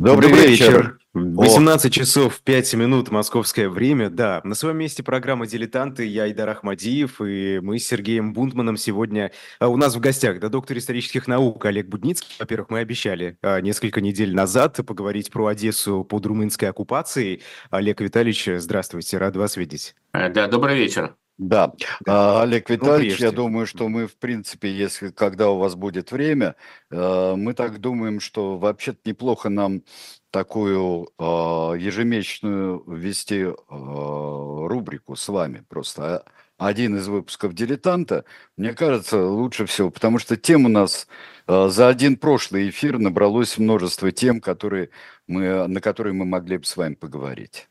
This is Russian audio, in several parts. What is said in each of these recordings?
Добрый, Добрый вечер. вечер. 18 О. часов 5 минут московское время. Да, на своем месте программа «Дилетанты». Я Идар Ахмадиев, и мы с Сергеем Бунтманом сегодня а у нас в гостях. Да, доктор исторических наук Олег Будницкий. Во-первых, мы обещали а, несколько недель назад поговорить про Одессу под румынской оккупацией. Олег Витальевич, здравствуйте, рад вас видеть. Э, да, добрый вечер. Да, да. Олег ну, Витальевич, ну, я думаю, что мы, в принципе, если когда у вас будет время, э, мы так думаем, что вообще-то неплохо нам такую э, ежемесячную вести э, рубрику с вами. Просто один из выпусков «Дилетанта», мне кажется, лучше всего, потому что тем у нас за один прошлый эфир набралось множество тем, которые мы, на которые мы могли бы с вами поговорить.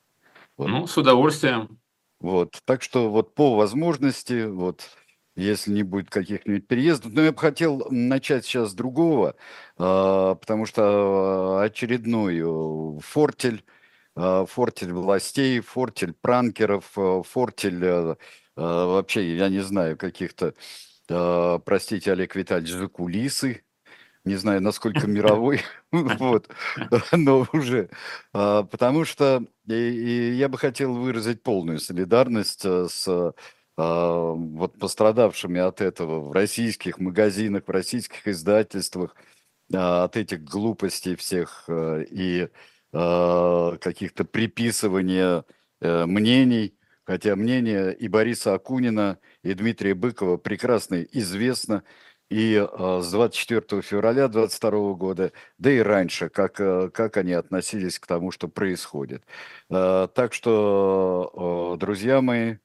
Вот. Ну, с удовольствием. Вот, так что вот по возможности, вот, если не будет каких-нибудь переездов. Но я бы хотел начать сейчас с другого, а, потому что очередной э, фортель, а, фортель властей, фортель пранкеров, э, фортель э, вообще, я не знаю, каких-то, простите, Олег Витальевич, закулисы, не знаю, насколько мировой, вот, но уже, а, потому что я бы хотел выразить полную солидарность э, с а, вот пострадавшими от этого в российских магазинах, в российских издательствах, а, от этих глупостей всех э, и каких-то приписывания э, мнений, хотя мнение и Бориса Акунина, и Дмитрия Быкова прекрасно известно, и э, с 24 февраля 2022 года, да и раньше, как, э, как они относились к тому, что происходит. Э, так что, друзья мои,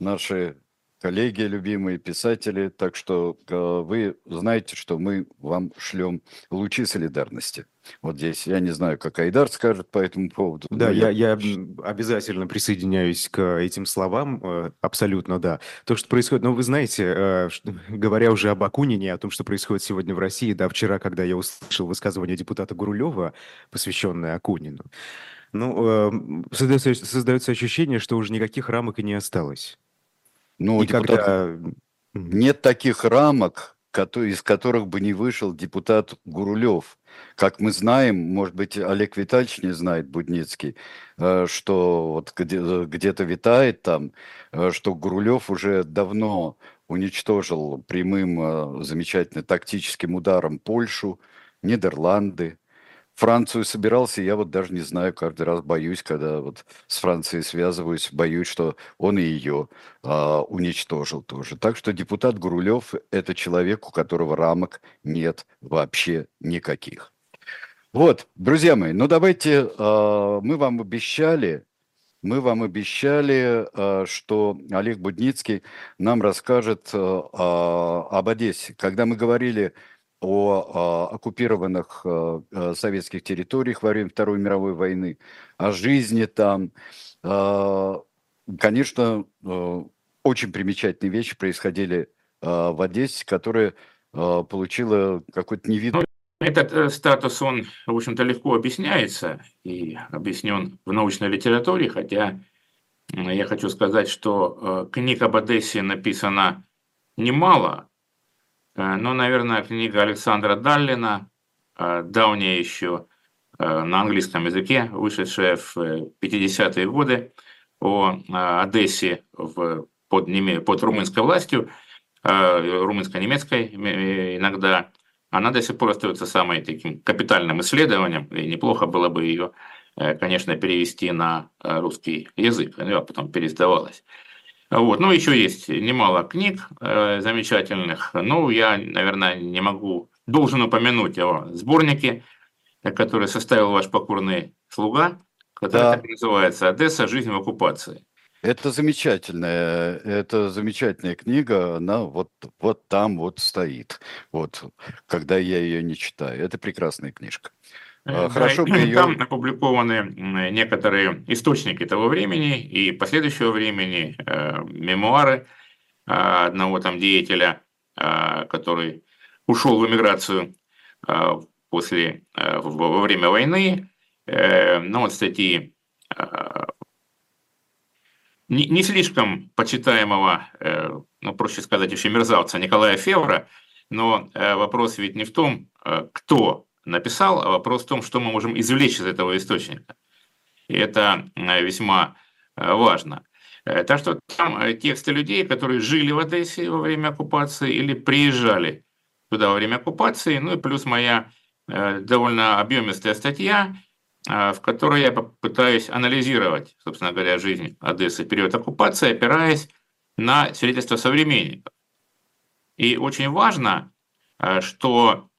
наши коллеги, любимые писатели, так что вы знаете, что мы вам шлем лучи солидарности. Вот здесь я не знаю, как Айдар скажет по этому поводу. Да, я, я обязательно присоединяюсь к этим словам, э, абсолютно, да. То, что происходит, но вы знаете, э, говоря уже об Акунине, о том, что происходит сегодня в России, да, вчера, когда я услышал высказывание депутата Гурулева, посвященное Акунину, ну, э, создается, создается ощущение, что уже никаких рамок и не осталось. Ну, депутат... когда... Нет таких рамок, из которых бы не вышел депутат Гурулев. Как мы знаем, может быть, Олег Витальевич не знает, Будницкий, э, что вот где-то витает там, э, что Гурулев уже давно уничтожил прямым э, замечательным тактическим ударом Польшу, Нидерланды, Францию собирался, я вот даже не знаю, каждый раз боюсь, когда вот с Францией связываюсь, боюсь, что он и ее а, уничтожил тоже. Так что депутат Гурулев – это человек, у которого рамок нет вообще никаких. Вот, друзья мои, ну давайте, а, мы вам обещали, мы вам обещали, а, что Олег Будницкий нам расскажет а, об Одессе. Когда мы говорили о, о оккупированных э, о советских территориях во время Второй мировой войны, о жизни там. Э, конечно, э, очень примечательные вещи происходили в Одессе, которая получила какой-то невидный... Ну, этот статус, он, в общем-то, легко объясняется и объяснен в научной литературе, хотя я хочу сказать, что книг об Одессе написано немало, Э, ну, наверное, книга Александра Даллина, э, давняя еще э, на английском языке, вышедшая в 50-е годы о Одессе в, под, под румынской властью, румынско-немецкой иногда, она до сих пор остается самым таким капитальным исследованием, и неплохо было бы ее, конечно, перевести на русский язык, она потом переиздавалась. Вот. Ну, еще есть немало книг э, замечательных. Ну, я, наверное, не могу, должен упомянуть о сборнике, который составил ваш покорный слуга, который да. так называется «Одесса. Жизнь в оккупации». Это замечательная, это замечательная книга, она вот, вот там вот стоит, вот, когда я ее не читаю. Это прекрасная книжка. Э, хорошо бы ее... Там опубликованы некоторые источники того времени и последующего времени, э, мемуары э, одного там деятеля, который ушел в эмиграцию после, во время войны. Ну вот статьи не, не слишком почитаемого, ну, проще сказать, еще мерзавца Николая Февра, но вопрос ведь не в том, кто написал, а вопрос в том, что мы можем извлечь из этого источника. И это весьма важно. Так что там тексты людей, которые жили в Одессе во время оккупации или приезжали туда во время оккупации, ну и плюс моя довольно объемистая статья, в которой я попытаюсь анализировать, собственно говоря, жизнь Одессы в период оккупации, опираясь на свидетельства современников. И очень важно, э, что э,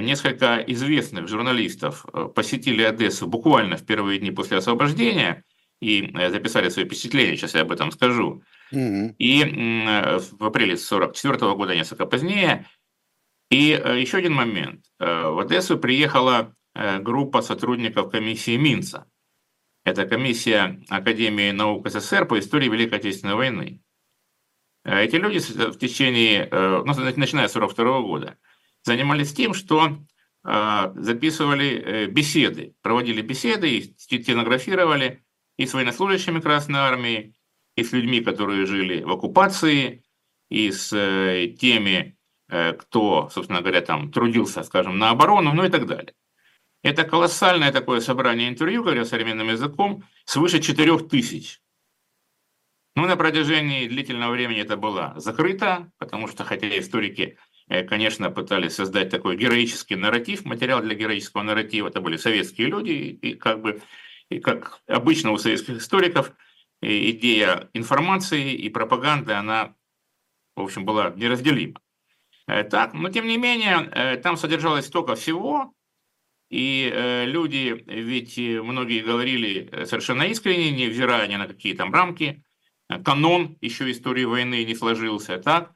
несколько известных журналистов э, посетили Одессу буквально в первые дни после освобождения и записали свои впечатления, сейчас я об этом скажу. Mm-hmm. И в апреле 1944 года, несколько позднее. И еще один момент. В Одессу приехала группа сотрудников комиссии Минца. Это комиссия Академии наук СССР по истории Великой Отечественной войны. Э, эти люди в течение, э, ну, начиная с 1942 года, занимались тем, что э, записывали беседы, проводили беседы, и стенографировали и с военнослужащими Красной Армии, и с людьми, которые жили в оккупации, и с теми, кто, собственно говоря, там трудился, скажем, на оборону, ну и так далее. Это колоссальное такое собрание интервью, говоря современным языком, свыше 4000 ну, на протяжении длительного времени это было закрыто, потому что, хотя историки, э, конечно, пытались создать такой героический нарратив, материал для героического нарратива, это были советские люди, и как бы, и как обычно у советских историков, идея информации и пропаганды, она, в общем, была неразделима. Э, так, но тем не менее, э, там содержалось столько всего, и люди, ведь многие говорили совершенно искренне, невзирая ни на какие там рамки, канон еще истории войны не сложился, так?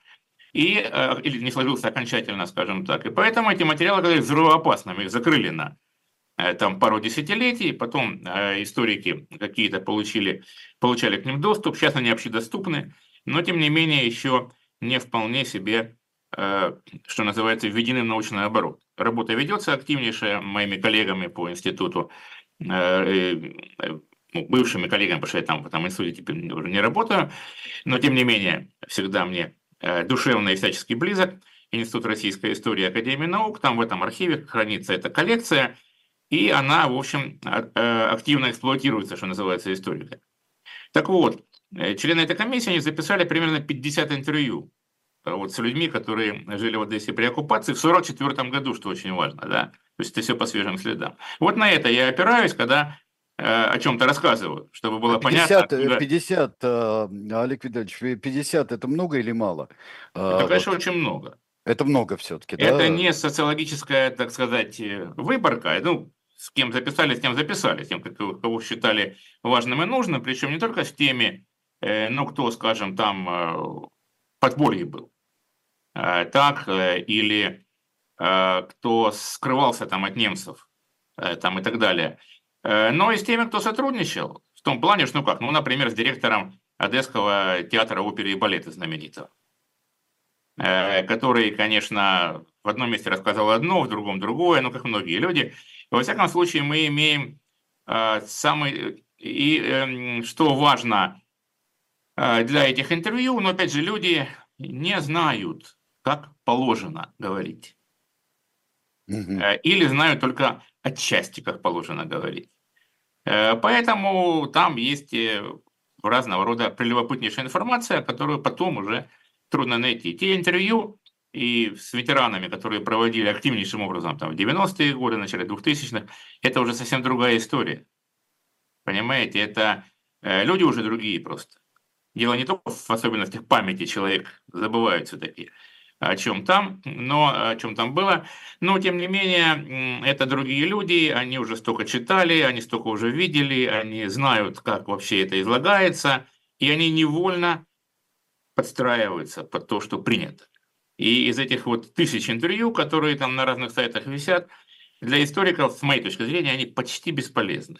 И, э, или не сложился окончательно, скажем так. И поэтому эти материалы оказались взрывоопасными, их закрыли на э, там пару десятилетий, потом э, историки какие-то получили, получали к ним доступ, сейчас они общедоступны, но тем не менее еще не вполне себе, что называется, введены в научный оборот. Работа ведется активнейшая моими коллегами по институту ну, бывшими коллегами, потому что я там в этом институте теперь уже не работаю, но тем не менее всегда мне душевно и всячески близок. Институт российской истории Академии наук, там в этом архиве хранится эта коллекция, и она, в общем, а, э, активно эксплуатируется, что называется, историками. Так вот, э, члены этой комиссии они записали примерно 50 интервью вот с людьми, которые жили в Одессе при оккупации в 1944 году, что очень важно, да, то есть это все по свежим следам. Вот на это я опираюсь, когда Э, о чем-то рассказываю, чтобы было 50, понятно. 50, э, Олег Витальевич, 50 это много или мало? Это, конечно, вот. очень много. Это много все-таки, да? Это не социологическая, так сказать, выборка. Ну, с кем записали, с кем записали, с тем, кого считали важным и нужным, причем не только с теми, э, ну, кто, скажем, там подполье был, так, или кто скрывался там от немцев, там и так далее – Э, но и с теми, кто сотрудничал, в том плане, что, ну как, ну, например, с директором Одесского театра оперы и балета знаменитого, э, который, конечно, в одном месте рассказал одно, в другом другое, ну, как многие люди. Во всяком случае, мы имеем э, самый... И эм, что важно для этих интервью, но, опять же, люди не знают, как положено говорить. Или знают только отчасти, как положено говорить. Э, поэтому там есть э, разного рода прелюбопытнейшая информация, которую потом уже трудно найти. Те интервью и с ветеранами, которые проводили активнейшим образом там, в 90-е годы, начале 2000-х, это уже совсем другая история. Понимаете, это э, люди уже другие просто. Дело не только в особенностях памяти, человек забывает все-таки о чем там, но о чем там было. Но, тем не менее, это другие люди, они уже столько читали, они столько уже видели, они знают, как вообще это излагается, и они невольно подстраиваются под то, что принято. И из этих вот тысяч интервью, которые там на разных сайтах висят, для историков, с моей точки зрения, они почти бесполезны.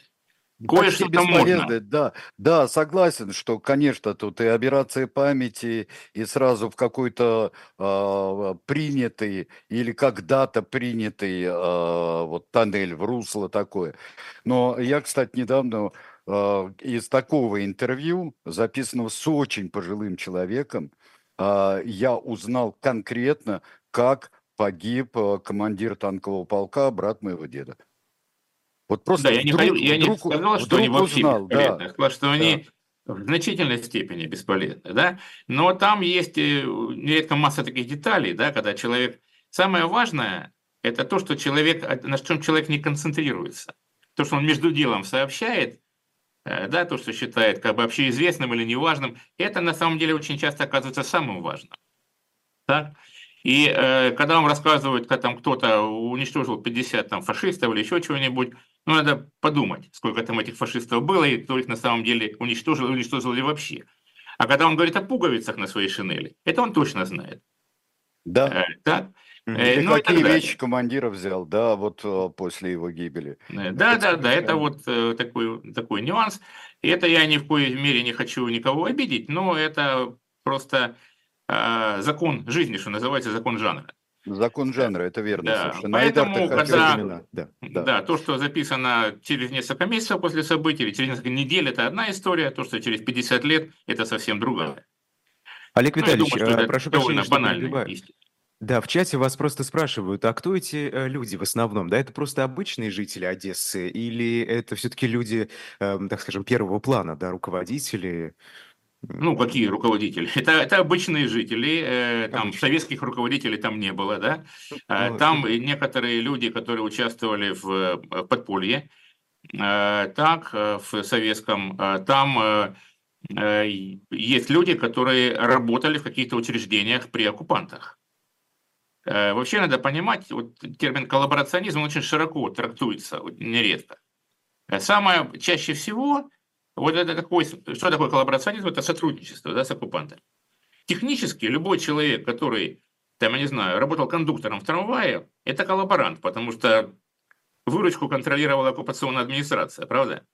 Кое-что можно. Да, да, согласен, что, конечно, тут и операция памяти, и сразу в какой-то э, принятый или когда-то принятый э, вот тоннель в русло такое. Но я, кстати, недавно э, из такого интервью, записанного с очень пожилым человеком, э, я узнал конкретно, как погиб командир танкового полка, брат моего деда. Вот просто да, я не, вдруг, я не сказал, что они вообще узнал, бесполезны. Да, я сказал, что да. они в значительной степени бесполезны, да, но там есть нередко масса таких деталей, да, когда человек... Самое важное – это то, что человек, на чем человек не концентрируется. То, что он между делом сообщает, э, да, то, что считает как бы общеизвестным или неважным, это на самом деле очень часто оказывается самым важным. Так? И э, когда вам рассказывают, как там кто-то уничтожил 50 там, фашистов или еще чего-нибудь, ну, надо подумать, сколько там этих фашистов было, и кто их на самом деле уничтожил, уничтожил ли вообще. А когда он говорит о пуговицах на своей шинели, это он точно знает. Да. Э, так? Э, ну, какие вещи командира взял, да, вот э, после его гибели. Э, да, да, да, это вот э, такой, такой нюанс. И это я ни в коей мере не хочу никого обидеть, но это просто э, закон жизни, что называется, закон жанра. Закон жанра, это верно. Да, совершенно. поэтому, когда, да, да. да, то, что записано через несколько месяцев после событий, или через несколько недель, это одна история, то, что через 50 лет, это совсем другая. Олег ну, Витальевич, думаю, что прошу прощения, что Да, в чате вас просто спрашивают, а кто эти э, люди в основном? Да, это просто обычные жители Одессы или это все-таки люди, э, так скажем, первого плана, да, руководители? Ну, какие руководители? Это, это обычные жители, э, там Обычно. советских руководителей там не было, да. Э, там некоторые люди, которые участвовали в, э, в подполье, э, так, э, в советском, э, там э, э, есть люди, которые работали в каких-то учреждениях при оккупантах. Э, вообще надо понимать, вот термин коллаборационизм он очень широко трактуется, нередко. Самое чаще всего вот это такой, что такое коллаборационизм? Это сотрудничество да, с оккупантами. Технически любой человек, который, там, я не знаю, работал кондуктором в трамвае, это коллаборант, потому что выручку контролировала оккупационная администрация, правда?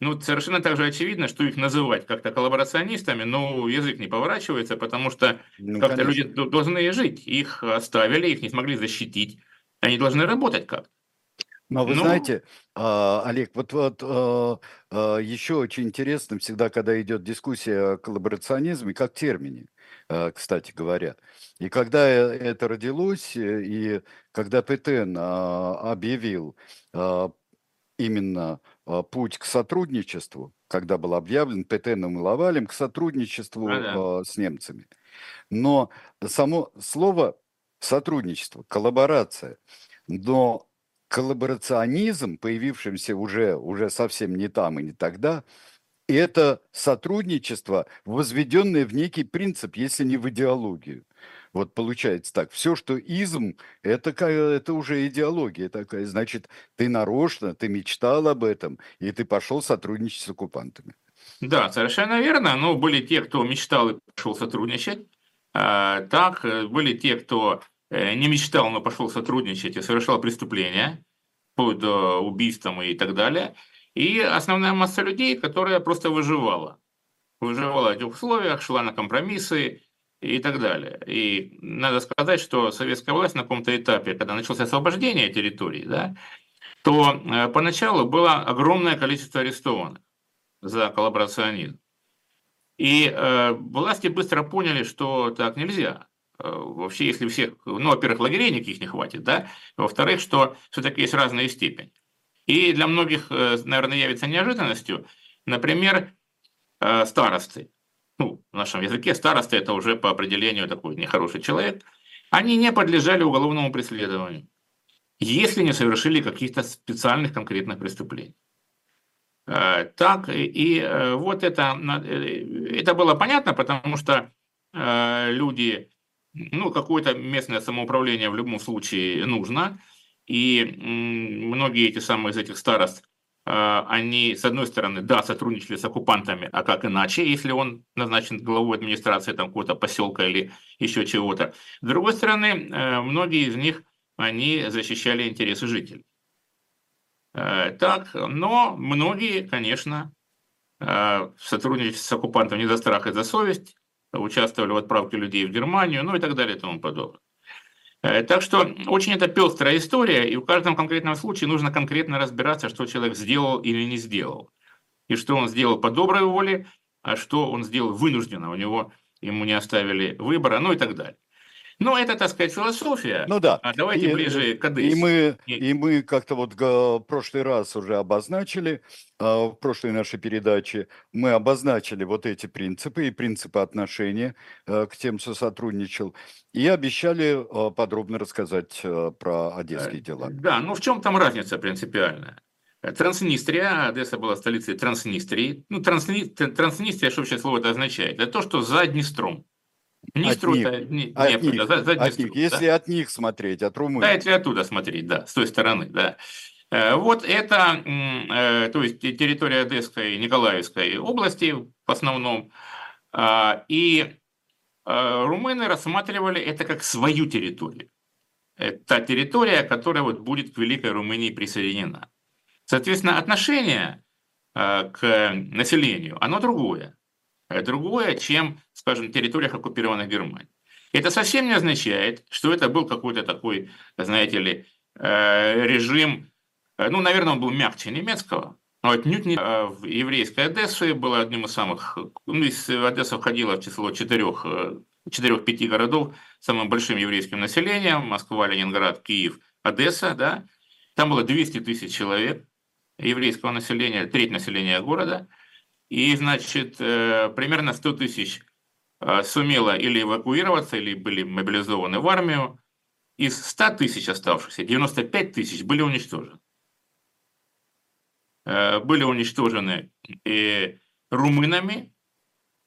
Ну, совершенно так же очевидно, что их называть как-то коллаборационистами, но язык не поворачивается, потому что ну, как-то люди должны жить. Их оставили, их не смогли защитить. Они должны работать как-то. Но вы ну, знаете, а, Олег, вот, вот а, а, еще очень интересно всегда, когда идет дискуссия о коллаборационизме, как термине, кстати говоря. И когда э, это родилось, э, и когда ПТН объявил именно путь к сотрудничеству, когда был объявлен ПТНом и Лавалем, к сотрудничеству а, да. с немцами. Но само слово сотрудничество, коллаборация, но коллаборационизм, появившимся уже, уже совсем не там и не тогда, это сотрудничество, возведенное в некий принцип, если не в идеологию. Вот получается так. Все, что изм, это, это уже идеология такая. Значит, ты нарочно, ты мечтал об этом, и ты пошел сотрудничать с оккупантами. Да, совершенно верно. Но были те, кто мечтал и пошел сотрудничать. А, так, э, были те, кто не мечтал, но пошел сотрудничать и совершал преступления, до убийством и так далее. И основная масса людей, которая просто выживала. Выживала в этих условиях, шла на компромиссы и так далее. И надо сказать, что советская власть на каком-то этапе, когда началось освобождение территорий, да, то э, поначалу было огромное количество арестованных за коллаборационизм. И э, власти быстро поняли, что так нельзя. Э, вообще, если всех, ну, во-первых, лагерей никаких не хватит, да, во-вторых, что все-таки есть разная степень. И для многих, э, наверное, явится неожиданностью, например, э, старосты. Ну, в нашем языке старосты – это уже по определению такой нехороший человек. Они не подлежали уголовному преследованию, если не совершили каких-то специальных конкретных преступлений. Так, и вот это, это было понятно, потому что люди ну, какое-то местное самоуправление в любом случае нужно. И многие эти самые из этих старост, а, они, с одной стороны, да, сотрудничали с оккупантами, а как иначе, если он назначен главой администрации там какого-то поселка или еще чего-то. С другой стороны, э, многие из них, они защищали интересы жителей. Э, так, но многие, конечно, э, сотрудничали с оккупантом не за страх и за совесть, участвовали в отправке людей в Германию, ну и так далее и тому подобное. Э, так что очень это пестрая история, и в каждом конкретном случае нужно конкретно разбираться, что человек сделал или не сделал. И что он сделал по доброй воле, а что он сделал вынужденно, у него ему не оставили выбора, ну и так далее. Ну, это, так сказать, философия. Ну да. А давайте и, ближе к Одессе. И мы, и мы как-то вот в прошлый раз уже обозначили, а, в прошлой нашей передаче мы обозначили вот эти принципы и принципы отношения э, к тем, кто сотрудничал, и обещали а, подробно рассказать э, про одесские э, дела. Да, ну в чем там разница принципиальная? Транснистрия, Одесса была столицей Транснистрии. Ну, трансни, Транснистрия, что вообще слово это означает? Это то, что за Днестром. Днестру от них, это не, от не них, за, за от них. Если да. от них смотреть, от Румынии. Да, если оттуда смотреть, да, с той стороны, да. Э, вот это, э, то есть территория Одесской, Николаевской области в основном, а, и э, румыны рассматривали это как свою территорию. Это территория, которая вот будет к Великой Румынии присоединена. Соответственно, отношение к населению, оно другое. Другое, чем, скажем, территориях оккупированных Германией. Это совсем не означает, что это был какой-то такой, знаете ли, режим Э, ну, наверное, он был мягче немецкого, но отнюдь не э, в еврейской Одессе было одним из самых... Ну, Одесса входила в число четырех, э, четырех-пяти городов с самым большим еврейским населением. Москва, Ленинград, Киев, Одесса, да. Там было 200 тысяч человек еврейского населения, треть населения города. И, значит, примерно 100 тысяч сумело или эвакуироваться, или были мобилизованы в армию. Из 100 тысяч оставшихся 95 тысяч были уничтожены. Э, были уничтожены и румынами,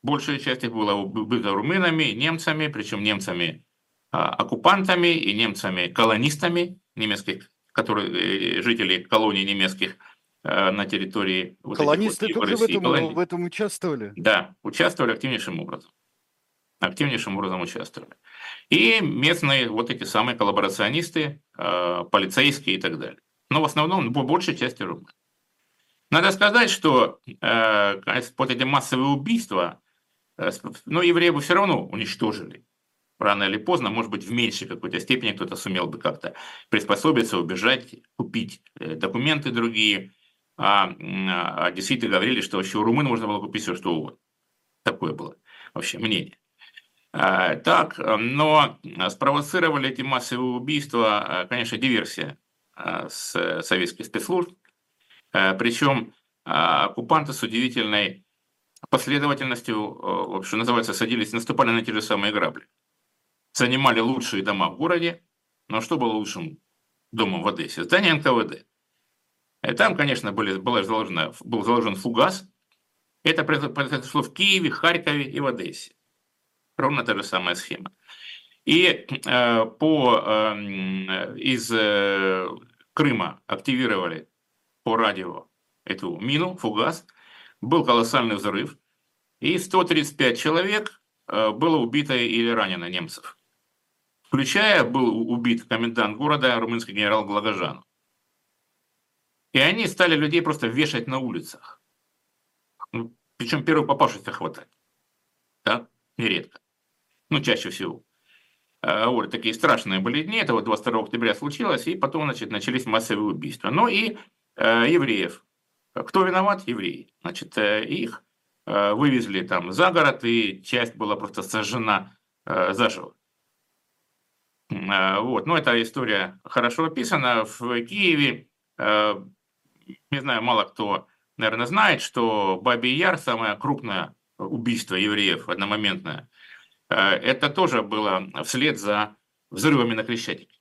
большая часть их была убита румынами, немцами, причем немцами а, оккупантами и немцами колонистами немецких, которые э, жители колоний немецких э, на территории вот Колонисты вот, тоже в этом, колоний. в этом участвовали? Да, участвовали активнейшим образом. Активнейшим образом участвовали. И местные вот эти самые коллаборационисты, полицейские и так далее. Но в основном, по большей части румыны. Надо сказать, что э, вот эти массовые убийства, э, ну, евреи бы все равно уничтожили. Рано или поздно, может быть, в меньшей какой-то степени кто-то сумел бы как-то приспособиться, убежать, купить э, документы другие. А, а действительно говорили, что вообще у румын можно было купить все, что угодно. Такое было вообще мнение. А, так, но спровоцировали эти массовые убийства, э, конечно, диверсия э, с советских спецслужб, Э, Причем а, оккупанты с удивительной последовательностью, э, в общем, называется, садились, наступали на те же самые грабли. Занимали лучшие дома в городе, но что было лучшим домом в Одессе? Здание НКВД. И там, конечно, были, была заложена, был заложен фугас. Это произошло в Киеве, Харькове и в Одессе. Ровно та же самая схема. И э, по, э, из э, Крыма активировали по радио эту мину, фугас, был колоссальный взрыв, и 135 человек э, было убито или ранено немцев. Включая, был убит комендант города, румынский генерал Глагожан. И они стали людей просто вешать на улицах. Ну, Причем первых попавшихся хватать. Да? Нередко. Ну, чаще всего. Э, вот такие страшные были дни. Это вот 22 октября случилось, и потом значит, начались массовые убийства. Но и Э, евреев. Кто виноват? Евреи. Значит, э, их э, вывезли там за город, и часть была просто сожжена заживо. Вот. Но эта история хорошо описана. В Киеве, не знаю, мало кто, наверное, знает, что Бабий Яр, самое крупное убийство евреев одномоментное, это тоже было вслед за взрывами на Крещатике,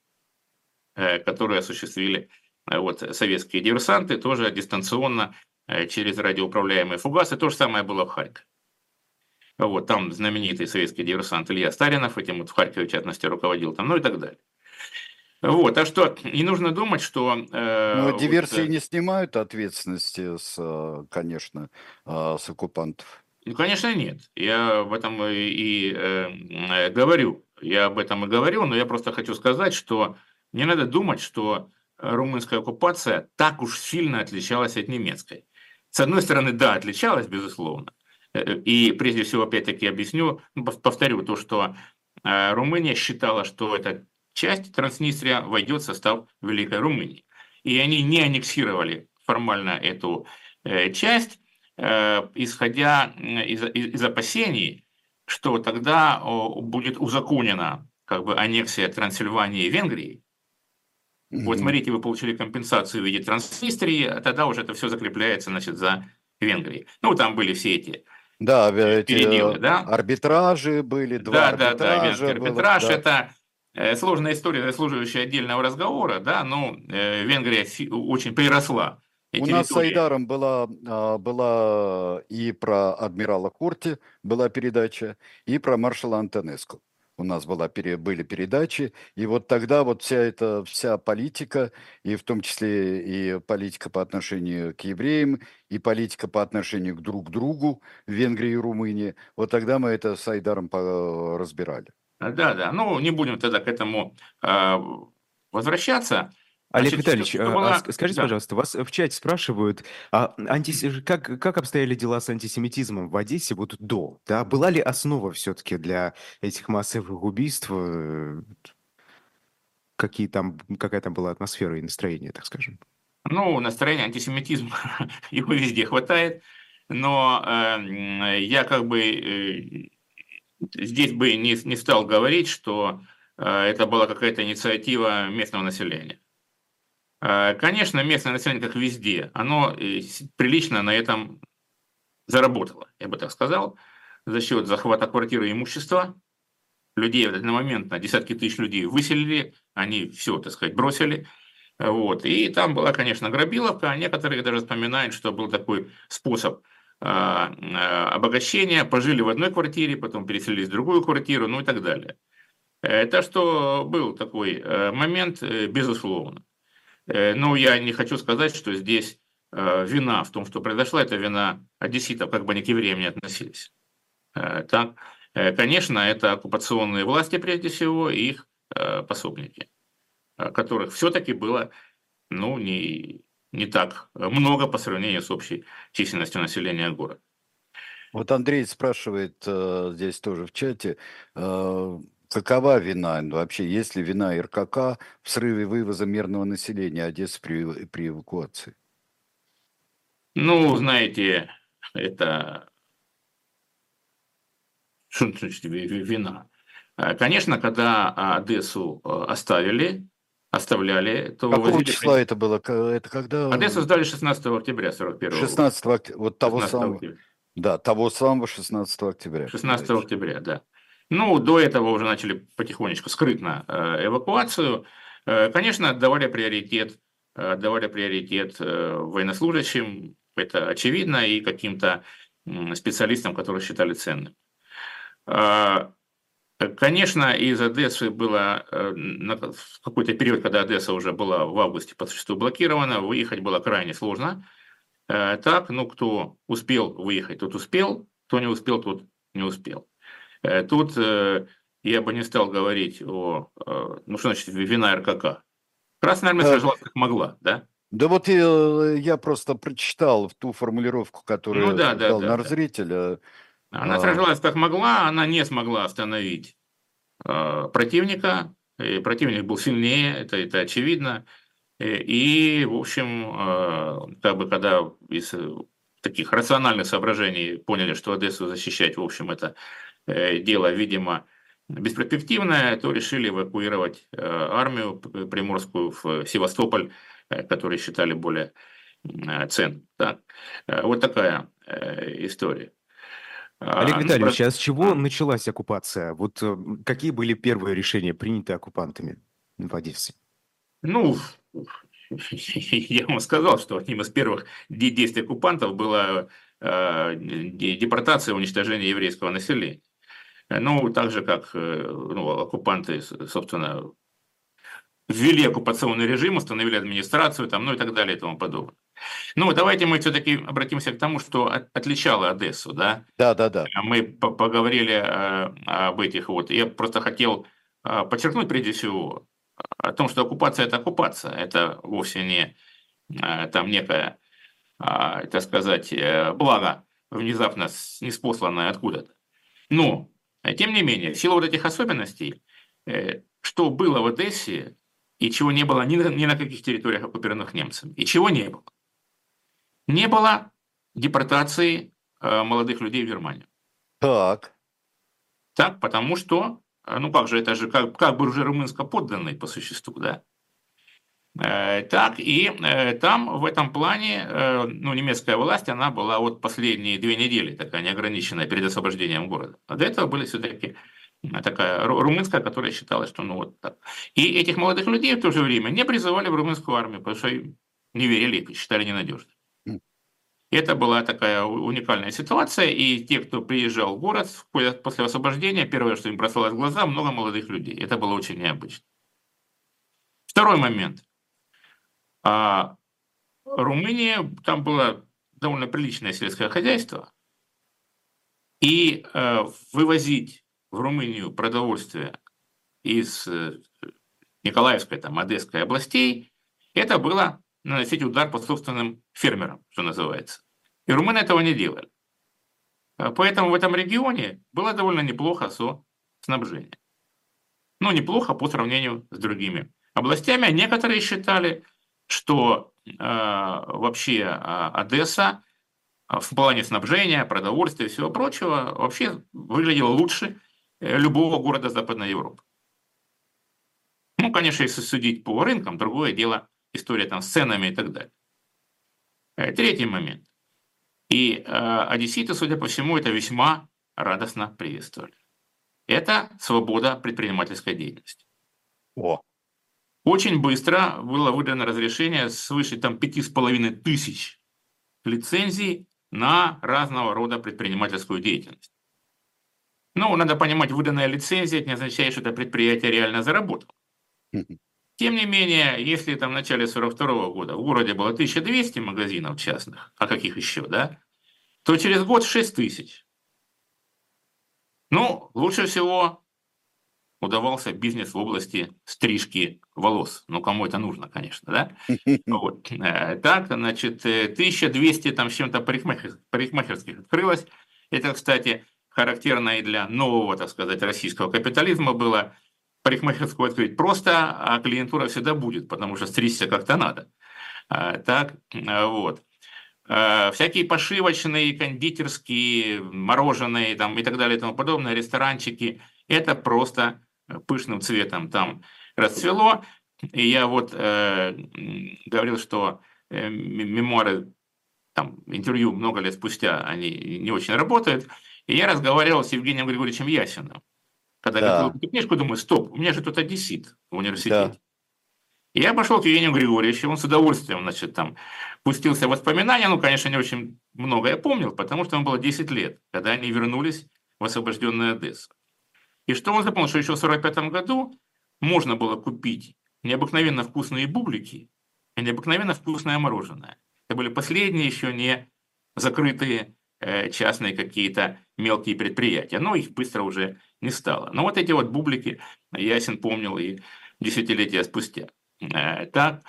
которые осуществили Э, вот, советские диверсанты тоже дистанционно э, через радиоуправляемые фугасы. То же самое было в Харькове. Вот, там знаменитый советский диверсант Илья Старинов этим вот в Харькове, в частности, руководил там, ну и так далее. Вот, а что, не нужно думать, что... Э, Но диверсии вот, не снимают ответственности, с, конечно, с оккупантов. Ну, конечно, нет. Я об этом и, и э, говорю. Я об этом и говорю, но я просто хочу сказать, что не надо думать, что румынская оккупация так уж сильно отличалась от немецкой. С одной стороны, да, отличалась, безусловно. Э, и прежде всего, опять-таки, объясню, ну, повторю то, что э, Румыния считала, что эта часть Транснистрия войдет в состав Великой Румынии. И они не аннексировали формально эту э, часть, исходя из, из опасений, что тогда будет узаконена как бы аннексия Трансильвании и Венгрии, вот смотрите, вы получили компенсацию в виде Транснистрии, а тогда уже это все закрепляется, значит, за Венгрией. Ну, там были все эти да, эти переделы, да? арбитражи были, два да, арбитража. Да, да, арбитраж было, да. это э, сложная история, заслуживающая отдельного разговора, да, но э, Венгрия очень приросла. У нас с Айдаром была, а, была и про адмирала Корти была передача, и про маршала Антонеску у нас была, были передачи, и вот тогда вот вся эта, вся политика, и в том числе и политика по отношению к евреям, и политика по отношению к друг другу в Венгрии и Румынии, вот тогда мы это с Айдаром разбирали. Да, да, ну не будем тогда к этому э, возвращаться. Олег Значит, Витальевич, а, была... а скажите, да. пожалуйста, вас в чате спрашивают, а антис... как, как обстояли дела с антисемитизмом в Одессе вот до? Да? Была ли основа все-таки для этих массовых убийств? Э, какие там, какая там была атмосфера и настроение, так скажем? Ну, настроение антисемитизма его везде хватает, но э, я как бы э, здесь бы не, не стал говорить, что э, это была какая-то инициатива местного населения. Э, конечно, местное население, как везде, оно э, прилично на этом заработало, я бы так сказал, за счет захвата квартиры и имущества. Людей в этот момент на десятки тысяч людей выселили, они все, так сказать, бросили. Вот. И там была, конечно, грабиловка. Некоторые даже вспоминают, что был такой способ обогащения. Пожили в одной квартире, потом переселились в другую квартиру, ну и так далее. Это что был такой момент, безусловно. Э, ну, я не хочу сказать, что здесь э, вина в том, что произошло, это вина одесситов, как бы они к евреям не относились. Э, так, конечно, это оккупационные власти прежде всего и их пособники, которых все-таки было ну, не, не так много по сравнению с общей численностью населения города. Вот Андрей спрашивает здесь тоже в чате, Какова вина? Ну, вообще, есть ли вина РКК в срыве вывоза мирного населения Одессы при, при эвакуации? Ну, знаете, это что значит вина? Конечно, когда Одессу э, оставили, оставляли, то... Какого возили... числа это было? Это когда... Одессу сдали 16 октября 41 16 октября, вот того самого... Октября. Да, того самого 16 октября. 16 октября, да. Ну, до этого уже начали потихонечку скрытно э, эвакуацию. Э, конечно, отдавали приоритет, э, отдавали приоритет военнослужащим, это очевидно, и каким-то специалистам, которые считали ценным. Конечно, из Одессы было в какой-то период, когда Одесса уже была в августе по существу блокирована, выехать было крайне сложно. Так, ну, кто успел выехать, тот успел, кто не успел, тот не успел. Э, тут э, я бы не стал говорить о, э, ну что значит вина РКК. Красная армия сражалась как могла, да? Да вот я, я просто прочитал ту формулировку, которую ну, да, дал да, нарзритель. Да. Она сражалась как могла, она не смогла остановить э, противника. И противник был сильнее, это, это очевидно. И, в общем, э, как бы когда из таких рациональных соображений поняли, что Одессу защищать, в общем, это Э, дело, видимо, бесперспективное, то решили эвакуировать э, армию приморскую в Севастополь, э, который считали более ценным. Да? Вот такая история. Олег а, ну, Витальевич, а с чего началась оккупация? Вот какие были первые решения, приняты оккупантами в Одессе? Ну, я вам сказал, что одним из первых действий оккупантов была депортация, уничтожение еврейского населения. Ну, так же, как э, ну, оккупанты, собственно, ввели оккупационный режим, установили администрацию, там, ну и так далее и тому подобное. Ну, давайте мы все-таки обратимся к тому, что отличало Одессу, да? Да, да, да. Мы поговорили э, об этих вот. Я просто хотел э, подчеркнуть прежде всего о том, что оккупация – это оккупация. Это вовсе не там некое, так сказать, благо внезапно неспосланное откуда-то. Но Э, тем не менее, в силу вот этих особенностей, э, что было в Одессе и чего не было ни на, ни на каких территориях, оккупированных немцами, и чего не было. Не было депортации э, молодых людей в Германию. Так. Так, потому что ну как же, это же как, как бы уже румынско-подданный по существу, да. Э, так, и э, там в этом плане, э, ну, немецкая власть, она была вот последние две недели такая неограниченная перед освобождением города. А до этого были все-таки такая румынская, которая считала, что ну вот так. И этих молодых людей в то же время не призывали в румынскую армию, потому что не верили, считали ненадежными. Это была такая уникальная ситуация, и те, кто приезжал в город после освобождения, первое, что им бросалось в глаза, много молодых людей. Это было очень необычно. Второй момент. А Румыния, там было довольно приличное сельское хозяйство, и э, вывозить в Румынию продовольствие из э, Николаевской, там, Одесской областей, это было наносить удар по собственным фермерам, что называется. И румыны этого не делали. А поэтому в этом регионе было довольно неплохо со снабжением. Ну, неплохо по сравнению с другими областями. Некоторые считали, что э, вообще э, Одесса в плане снабжения, продовольствия и всего прочего вообще выглядела лучше э, любого города Западной Европы. Ну, конечно, если судить по рынкам, другое дело история там с ценами и так далее. Третий момент. И э, одесситы, судя по всему, это весьма радостно приветствовали. Это свобода предпринимательской деятельности. О. Очень быстро было выдано разрешение свыше там пяти с половиной тысяч лицензий на разного рода предпринимательскую деятельность. Ну, надо понимать, выданная лицензия, это не означает, что это предприятие реально заработало. Тем не менее, если там в начале 42 года в городе было 1200 магазинов частных, а каких еще, да, то через год 6 тысяч. Ну, лучше всего удавался бизнес в области стрижки волос. Ну, кому это нужно, конечно, да? Вот. Э, так, значит, 1200 там с чем-то парикмахерских открылось. Это, кстати, характерно и для нового, так сказать, российского капитализма было – парикмахерскую открыть просто, а клиентура всегда будет, потому что стричься как-то надо. А, так, вот. А, всякие пошивочные, кондитерские, мороженые там, и так далее и тому подобное, ресторанчики, это просто пышным цветом там расцвело. И я вот э, говорил, что э, мемуары, там, интервью много лет спустя, они не очень работают. И я разговаривал с Евгением Григорьевичем Ясиным. Когда да. я эту книжку, думаю, стоп, у меня же тут одессит в университете. Да. И я пошел к Евгению Григорьевичу, он с удовольствием, значит, там, пустился в воспоминания, ну, конечно, не очень много я помнил, потому что ему было 10 лет, когда они вернулись в освобожденную Одессу. И что он запомнил, что еще в 1945 году можно было купить необыкновенно вкусные бублики и необыкновенно вкусное мороженое. Это были последние еще не закрытые частные какие-то мелкие предприятия, но их быстро уже не стало. Но вот эти вот бублики Ясен помнил и десятилетия спустя. Э, так,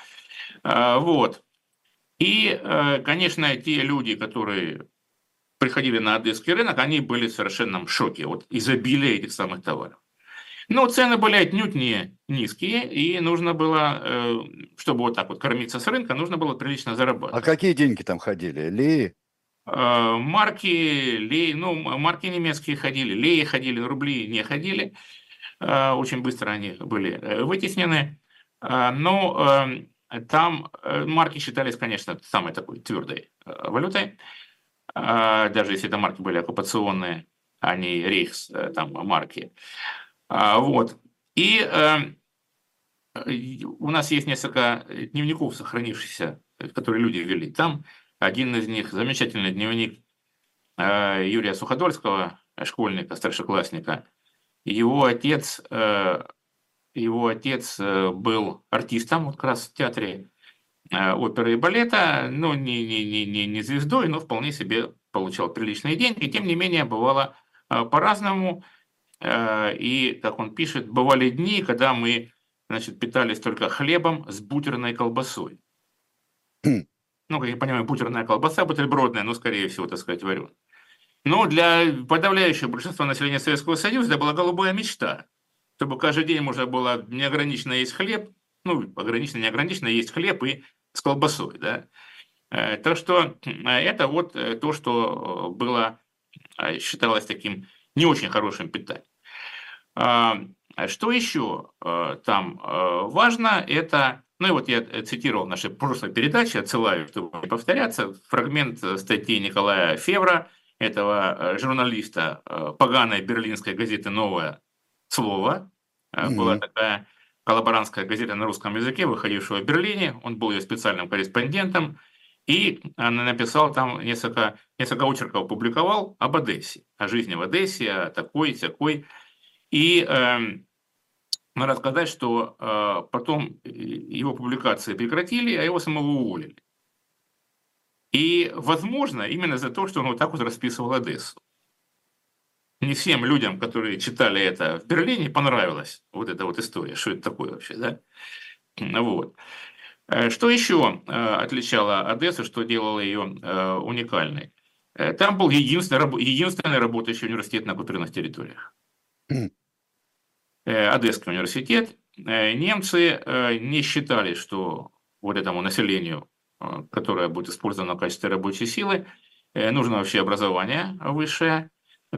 э, вот. И, э, конечно, те люди, которые приходили на одесский рынок, они были в совершенном шоке от изобилия этих самых товаров. Но цены были отнюдь не низкие, и нужно было, чтобы вот так вот кормиться с рынка, нужно было прилично зарабатывать. А какие деньги там ходили? Ли? Э, марки, лей, ну, марки немецкие ходили, леи ходили, рубли не ходили. Э, очень быстро они были э, вытеснены. Но там марки считались, конечно, самой такой твердой валютой. Даже если это марки были оккупационные, а не рейхс, там марки. Вот. И у нас есть несколько дневников, сохранившихся, которые люди ввели. Там один из них замечательный дневник э, Юрия Суходольского, школьника, старшеклассника. Его отец, э, его отец э, был артистом как раз в театре оперы и балета, ну, не, не, не, не звездой, но вполне себе получал приличные деньги. Тем не менее, бывало по-разному. И, как он пишет, бывали дни, когда мы значит, питались только хлебом с бутерной колбасой. Ну, как я понимаю, бутерная колбаса бутербродная, но, скорее всего, так сказать, вареная. Но для подавляющего большинства населения Советского Союза это была голубая мечта, чтобы каждый день можно было неограниченно есть хлеб, ну, ограниченно, неограниченно есть хлеб и с колбасой, да. Э, так что э, это вот э, то, что было, считалось таким не очень хорошим питанием. Что еще там важно, это, ну и вот я цитировал в нашей прошлой передаче, отсылаю, чтобы не повторяться, фрагмент статьи Николая Февра, этого журналиста поганой берлинской газеты «Новое слово». Mm-hmm. Была такая коллаборантская газета на русском языке, выходившая в Берлине. Он был ее специальным корреспондентом. И написал там несколько, несколько очерков, публиковал об Одессе, о жизни в Одессе, о такой, такой. И э, надо сказать, что э, потом его публикации прекратили, а его самого уволили. И, возможно, именно за то, что он вот так вот расписывал Одессу не всем людям, которые читали это в Берлине, понравилась вот эта вот история, что это такое вообще, да? Вот. Э, что еще э, отличало Одессу, что делало ее э, уникальной? Там был единственный, единственный работающий университет на оккупированных территориях. Одесский университет. Немцы не считали, что вот этому населению, которое будет использовано в качестве рабочей силы, нужно вообще образование высшее.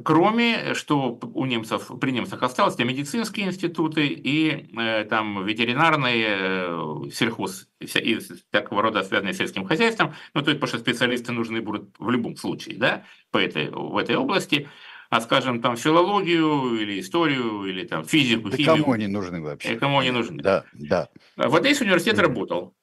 Кроме, что у немцев, при немцах осталось, это медицинские институты и э, там ветеринарные, э, сельхоз и всякого рода связанные с сельским хозяйством, ну, то есть, потому что специалисты нужны будут в любом случае, да, по этой, в этой области, а, скажем, там филологию или историю, или там физику, да химию. кому они нужны вообще? Кому они нужны. Да, да. В Одессе университет mm. работал.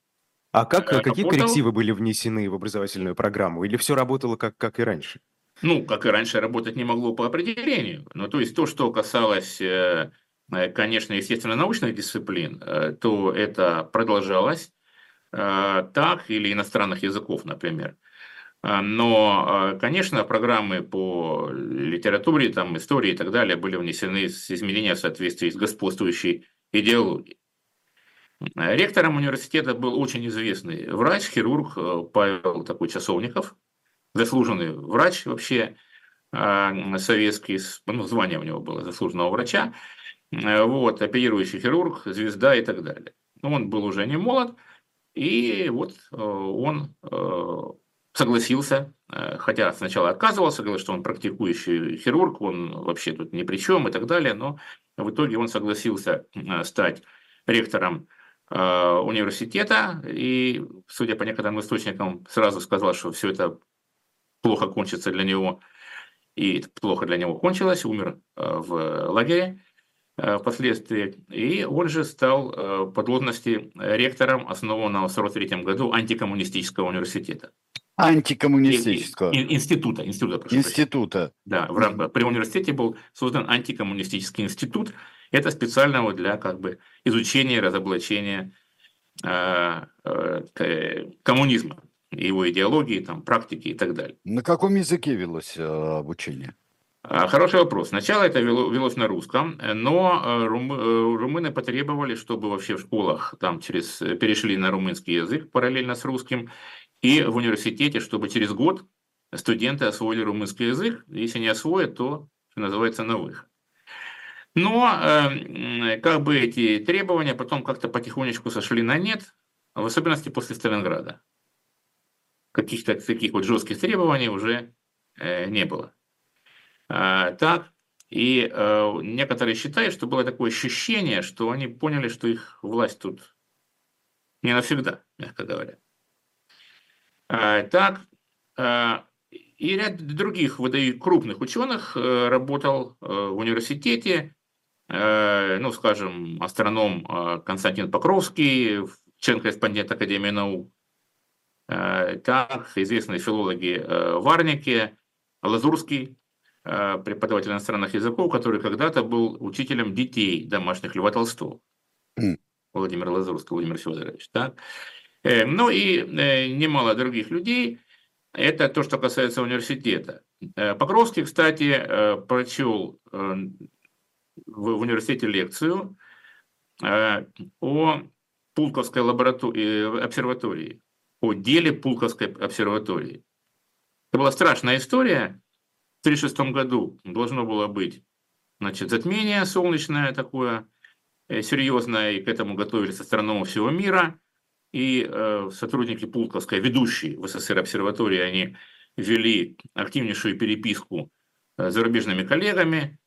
А как, работал. какие коррективы были внесены в образовательную программу? Или все работало как, как и раньше? ну, как и раньше, работать не могло по определению. Ну, то есть то, что касалось, э, э, конечно, естественно-научных дисциплин, э, то это продолжалось так, или иностранных языков, например. Но, конечно, программы по литературе, там, истории и так далее были внесены с изменения в соответствии с господствующей идеологией. Ректором университета был очень известный врач, хирург Павел такой Часовников, заслуженный врач вообще советский, ну, звание у него было заслуженного врача, э, вот, оперирующий хирург, звезда и так далее. Но он был уже не молод, и вот э, он э, согласился, хотя сначала отказывался, говорил, что он практикующий хирург, он вообще тут ни при чем и так далее, но в итоге он согласился стать ректором университета, и, судя по некоторым источникам, сразу сказал, что все это плохо кончится для него, и плохо для него кончилось, умер э, в лагере э, впоследствии. И он же стал э, по должности ректором основанного в 1943 году антикоммунистического университета. Антикоммунистического. Института. Института, прошу института. Да, в рамках, при университете был создан антикоммунистический институт. Это специального для как бы, изучения, разоблачения э, э, коммунизма его идеологии, там, практики и так далее. На каком языке велось э, обучение? А, хороший вопрос. Сначала это велось на русском, но э, э, румыны потребовали, чтобы вообще в школах там через, перешли на румынский язык параллельно с русским, и в университете, чтобы через год студенты освоили румынский язык. Если не освоят, то, что называется, на выход. Но э, как бы эти требования потом как-то потихонечку сошли на нет, в особенности после Сталинграда каких-то таких вот жестких требований уже э, не было. А, так, и э, некоторые считают, что было такое ощущение, что они поняли, что их власть тут не навсегда, мягко говоря. А, так, а, и ряд других крупных ученых э, работал в университете, ну, скажем, астроном Константин Покровский, член-корреспондент Академии наук, Э, так, известные филологи э, Варники, Лазурский, э, преподаватель иностранных языков, который когда-то был учителем детей домашних Льва Толстого. Владимир Лазурский, Владимир Федорович. Так? Ну и немало других людей. Это то, что касается университета. Покровский, кстати, прочел в университете лекцию о Пулковской лаборатории, обсерватории о деле Пулковской обсерватории. Это была страшная история. В 1936 году должно было быть значит, затмение солнечное такое, э, серьезное, и к этому готовились астрономы всего мира. И э, сотрудники Пулковской, ведущие в СССР обсерватории, они вели активнейшую переписку э, с зарубежными коллегами.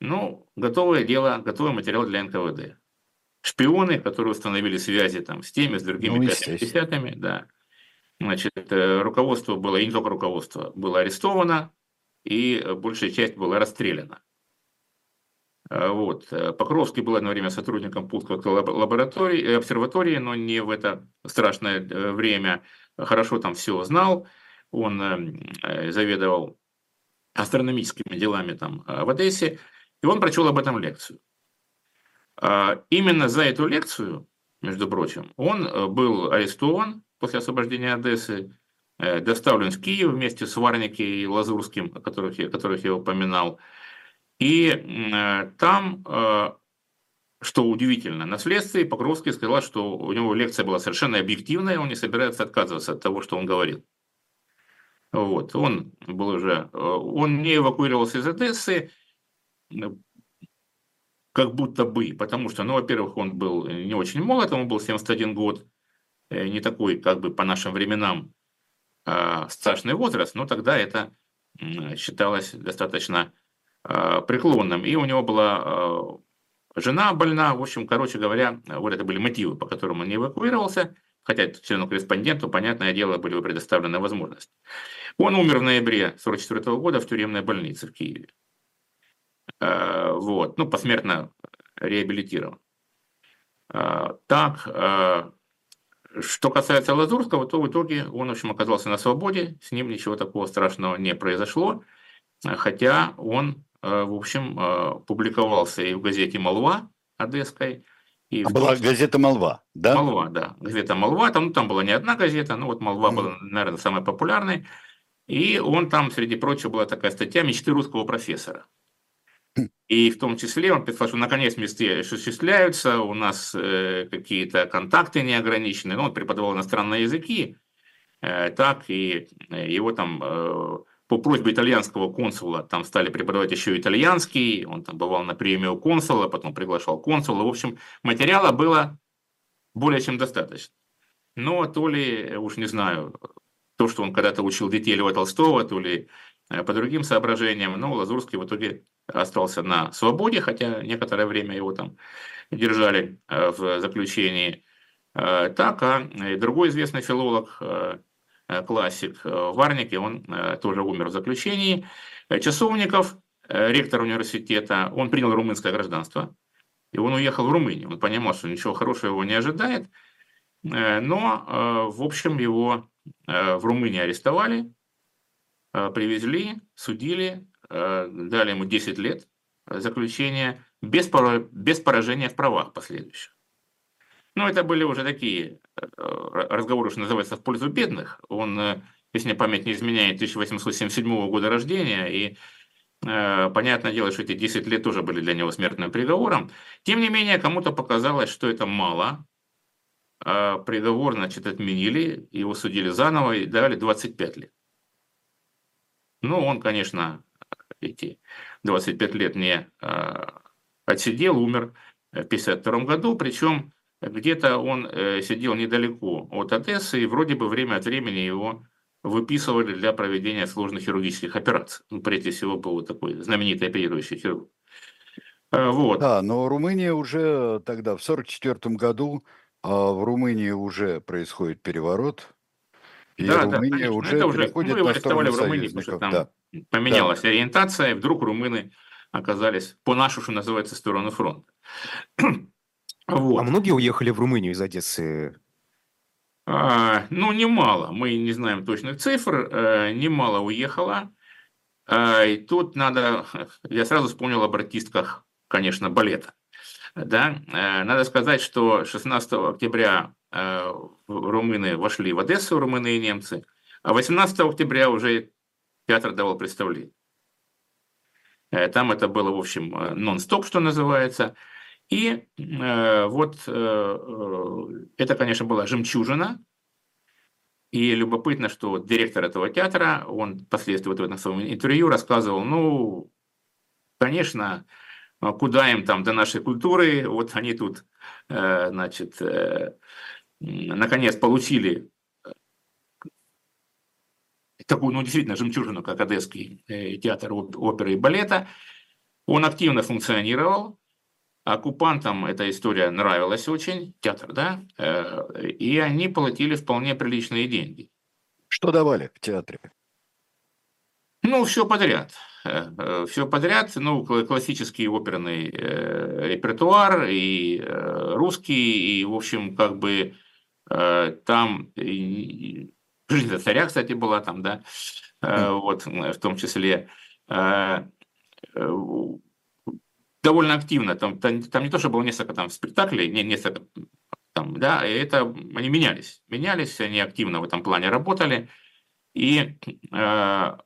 Ну, готовое дело, готовый материал для НКВД. Шпионы, которые установили связи там с теми, с другими Ну, да. Значит, э, руководство было, и не только руководство, было арестовано, и большая часть была расстреляна. Э, Вот. Э, Покровский был одно время сотрудником Пулковской лаб- лаборатории, э, обсерватории, но не в это страшное время. Хорошо там все знал. Он заведовал астрономическими делами там в Одессе, и он прочел об этом лекцию. А, Именно за эту лекцию, между прочим, он был арестован после освобождения Одессы, доставлен в Киев вместе с Варники и Лазурским, о которых я, которых я упоминал. И э, там, э, что удивительно, на следствии Покровский сказал, что у него лекция была совершенно объективная, он не собирается отказываться от того, что он говорил. Вот, он был уже, э, он не эвакуировался из Одессы, как будто бы, потому что, ну, во-первых, он был не очень молод, ему был 71 год, не такой, как бы по нашим временам, страшный возраст, но тогда это считалось достаточно преклонным. И у него была а, жена больна, в общем, короче говоря, вот это были мотивы, по которым он не эвакуировался, хотя члену-корреспонденту, понятное дело, были бы предоставлены возможности. Он умер в ноябре 1944 года в тюремной больнице в Киеве. Э, Вот, ну, посмертно реабилитирован. Э, Так, э, что касается Лазурского, то в итоге он, в общем, оказался на свободе, с ним ничего такого страшного не произошло, э, хотя он, э, в общем, э, публиковался и в газете «Молва» одесской, и А в была газета «Молва», да? Молва, да. Газета Молва. Там, ну, там была не одна газета, но вот Молва Мгм. была, наверное, самой популярной. И он там, среди прочего, была такая статья «Мечты русского профессора». И в том числе он писал, что наконец мечты осуществляются, у нас э, какие-то контакты неограниченные. Ну, он преподавал иностранные языки, э, так, и э, его там э, по просьбе итальянского консула там стали преподавать еще итальянский, он там бывал на приеме у консула, потом приглашал консула. В общем, материала было более чем достаточно. Но то ли, уж не знаю, то, что он когда-то учил детей Льва Толстого, то ли э, по другим соображениям, но Лазурский в итоге остался на свободе, хотя некоторое время его там держали э, в заключении. Э, Так, а другой известный филолог, классик э, Варники, он э, тоже умер в заключении. Э, Часовников, э, ректор университета, он принял румынское гражданство, и он уехал в Румынию. Он понимал, что ничего хорошего его не ожидает, Э, но, э, в общем, его э, в Румынии арестовали, э, привезли, судили, э, дали ему 10 лет заключения без поражения в правах последующих. Ну, это были уже такие э, разговоры, что называется, в пользу бедных. Он, э, если мне память не изменяет, 1877 года рождения, и э, понятное дело, что эти 10 лет тоже были для него смертным приговором. Тем не менее, кому-то показалось, что это мало. А Приговор, значит, отменили, его судили заново и дали 25 лет. Ну, он, конечно, эти 25 лет не а, отсидел, умер в 1952 году, причем где-то он э, сидел недалеко от Одессы, и вроде бы время от времени его выписывали для проведения сложных хирургических операций. Ну, прежде всего, был такой знаменитый оперирующий хирург. Э, Вот. Да, но Румыния уже тогда, в 1944 году, а, в Румынии уже происходит переворот, и Да, да, Румыния конечно. уже Это уже- ну, его арестовали в Румынии, потому что там Да. поменялась ориентация, и вдруг румыны оказались по нашу, что называется, сторону фронта. А Вот. многие уехали в Румынию из Одессы? А, ну, немало. Мы не знаем точных цифр. э, Немало уехало. А, И тут надо... Я сразу вспомнил об артистках, конечно, балета. Да? Э, Надо сказать, что 16 октября э, румыны вошли в Одессу, румыны и немцы, а 18 октября уже театр давал представление. Там это было, в общем, нон-стоп, что называется. И э, вот э, э, это, конечно, была жемчужина. И любопытно, что директор этого театра, он впоследствии вот в этом своем интервью рассказывал, ну, конечно, а куда им там до нашей культуры, вот они тут, э, значит, э, наконец получили такую, ну, действительно, жемчужину, как Одесский э, театр оп- оперы и балета. Он активно функционировал, оккупантам эта история нравилась очень, театр, да, э, и они платили вполне приличные деньги. Что давали в театре? Ну, все подряд. Э, э, все подряд, ну, классический оперный репертуар, и русский, и, в общем, как бы там жизнь царя, кстати, была там, да, вот, в том числе довольно активно. Там, там, там не то, что было несколько там спектаклей, не, несколько там, да, и это они менялись. Менялись, они активно в этом плане работали. И э,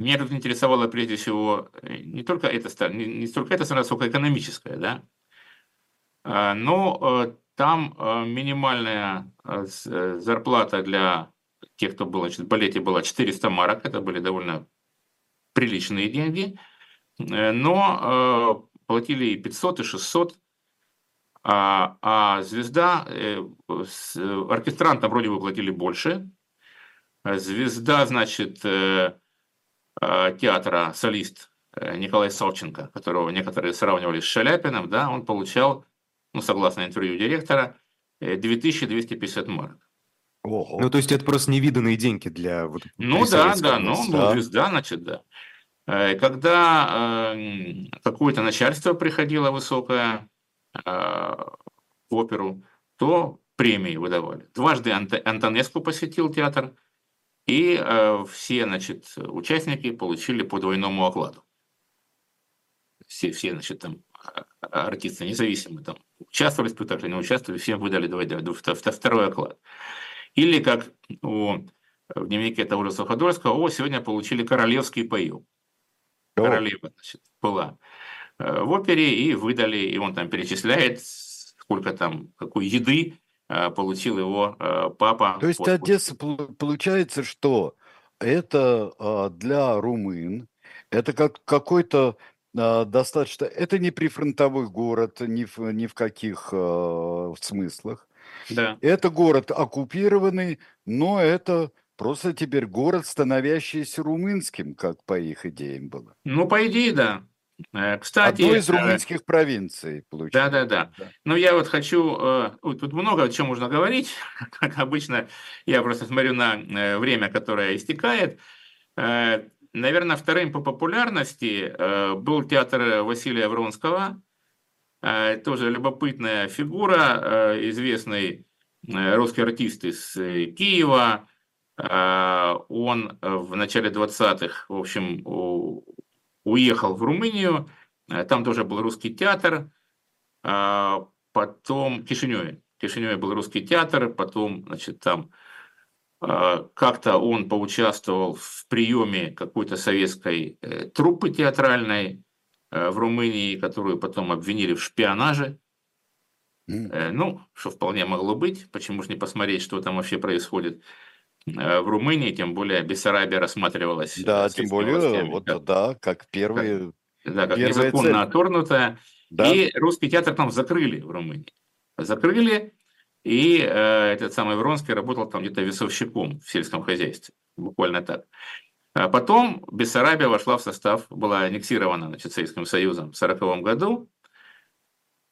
меня тут интересовало прежде всего э, не только это, не, не столько это сторона, сколько экономическая, да. Э, но э, там минимальная зарплата для тех, кто был значит, в балете, была 400 марок. Это были довольно приличные деньги. Э, но э, платили и 500, и 600, а, а звезда, э, оркестрантам вроде бы платили больше, звезда, значит, театра, солист Николай Савченко, которого некоторые сравнивали с Шаляпиным, да, он получал, ну, согласно интервью директора, 2250 марок. Ого. Ну, то есть это просто невиданные деньги для вот Ну да, да, ну, ну, звезда, значит, да. Э, когда э, какое-то начальство приходило высокое э, в оперу, то премии выдавали. Дважды Антонеску посетил театр, и все значит, участники получили по двойному окладу. Все, все значит, там, артисты независимые там, участвовали в спектакле, не участвовали, всем выдали второй оклад. Или как у, в дневнике того же Суходольского, о, сегодня получили королевский паёк королева значит, была э, в опере, и выдали, и он там перечисляет, сколько там, какой еды э, получил его э, папа. То есть Одесса, получается, что это а, для румын, это как какой-то достаточно, это не прифронтовой город ни в, ни в каких смыслах. Да. Это город оккупированный, но это Просто теперь город, становящийся румынским, как по их идеям было. Ну, по идее, да. Э, кстати, Одной из э, румынских провинций, получается. Да, да, да. Но я вот хочу... Э, тут много о чем можно говорить. Как обычно, я просто смотрю на время, которое истекает. Наверное, вторым по популярности был театр Василия Вронского. Тоже любопытная фигура, известный русский артист из Киева, он э, в начале 20-х, в общем, уехал в Румынию, э, там тоже был русский театр, потом в Кишиневе. В Кишиневе был русский театр, потом, значит, там как-то он поучаствовал в приеме какой-то советской э, труппы театральной в Румынии, которую потом обвинили в шпионаже. Mm. Ну, что вполне могло быть, почему же не посмотреть, что там вообще происходит. Э, в Румынии, тем более Бессарабия рассматривалась. Да, тем более, властями, вот, как, да, как первые. Как, да, как незаконно цель. оторнутая. Да. И русский театр там закрыли в Румынии. Закрыли, и э, этот самый Вронский работал там где-то весовщиком в сельском хозяйстве. Буквально так. А потом Бессарабия вошла в состав, была аннексирована значит, Советским Союзом в 1940 году,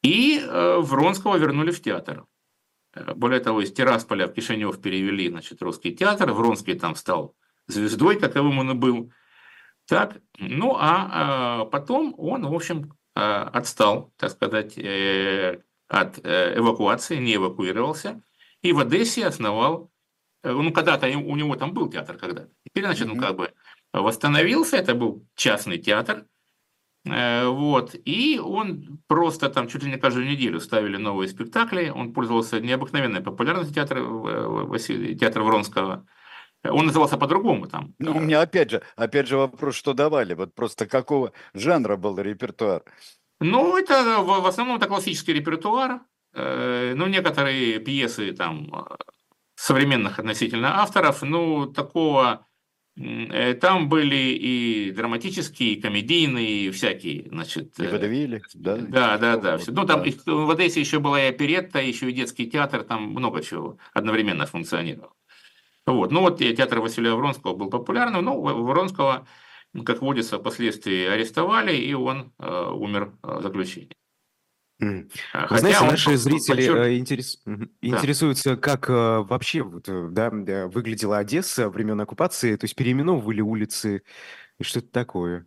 и э, Вронского вернули в театр. Э, более того, из Тирасполя в Кишинев перевели значит, русский театр. Вронский там стал звездой, каковым он и был. Так, ну а, а потом он, в общем, а, отстал, так сказать, э, от э, эвакуации, не эвакуировался, и в Одессе основал, ну когда-то у него там был театр когда-то, теперь, значит, он как бы восстановился, это был частный театр, Э, вот. И он просто там чуть ли не каждую неделю ставили новые спектакли. Он пользовался необыкновенной популярностью театра, Василия, театра Вронского. Он назывался по-другому там. Ну, у меня опять же, опять же вопрос, что давали? Вот просто какого жанра был репертуар? Ну, это в основном это классический репертуар. Э, ну, некоторые пьесы там современных относительно авторов, ну, такого Э, там были и драматические, и комедийные, и всякие, значит. И э, водовили, да? Да, да, да. Все. Ну, там да. в Одессе еще была и оперетта, еще и детский театр, там много чего одновременно функционировало. Вот. Ну, вот театр Василия Вронского был популярным, ну, Вронского как водится, впоследствии арестовали, и он умер в заключении. Вы знаете, наши зрители подчерк... интерес... интересуются, как вообще вот, да, выглядела Одесса времен оккупации, то есть переименовывали улицы и что-то такое.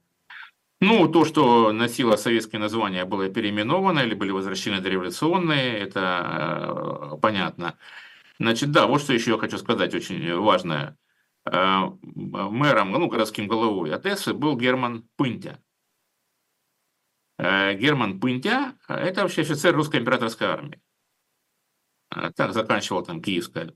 Ну, то, что носило советское название, было переименовано или были возвращены дореволюционные, это э, понятно. Значит, да, вот что еще я хочу сказать, очень важное. Э, мэром, ну, городским головой Одессы был Герман Пынтя. Э, Герман Пынтя – это вообще офицер русской императорской армии. Э, так, заканчивал там Киевское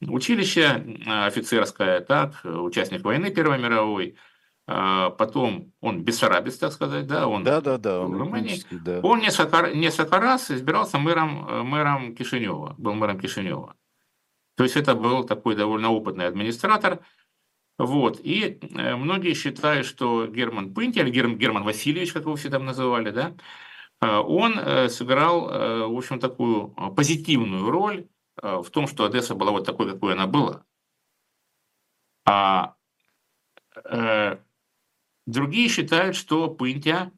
училище э, офицерское, так, участник войны Первой мировой – потом он бессарабец, так сказать, да, он да, да, да, он в Румынии. Да. Он несколько, несколько раз избирался мэром, э, мэром Кишинева, был мэром Кишинева. То есть это был такой довольно опытный администратор. Вот. И э, многие считают, что Герман Пынти, или Герман, Герман Васильевич, как его все там называли, да, э, он сыграл, в общем, такую позитивную роль в том, что Одесса была вот такой, какой она была. А Другие считают, что Пынтя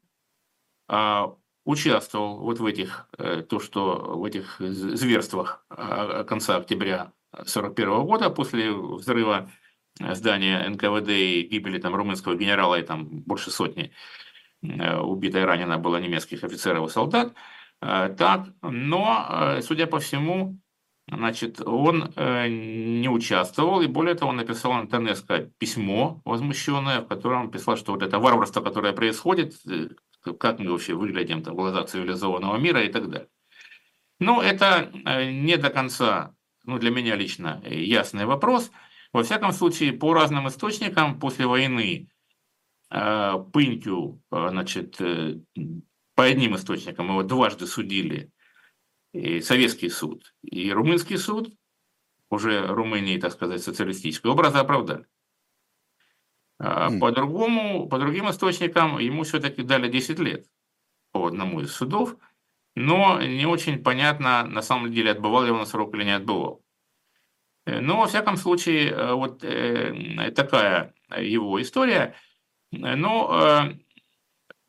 участвовал вот в этих, э, то, что в этих зверствах конца октября 1941 года после взрыва здания НКВД и гибели там румынского генерала и там больше сотни э, убито и ранено было немецких офицеров и солдат. Э, так, но, судя по всему, Значит, он э, не участвовал, и более того, он написал на Антонеско письмо возмущенное, в котором он писал, что вот это варварство, которое происходит, э, как мы вообще выглядим там, в глазах цивилизованного мира и так далее. Но это э, не до конца, ну, для меня лично, ясный вопрос. Во всяком случае, по разным источникам, после войны э, Пынтю, э, значит, э, по одним источникам его дважды судили и советский суд, и румынский суд, уже Румынии, так сказать, социалистической, образа оправдали. А mm. По-другому, по другим источникам ему все-таки дали 10 лет по одному из судов, но не очень понятно, на самом деле, отбывал ли он срок или не отбывал. Э, но, во всяком случае, э, вот э, такая его история. Но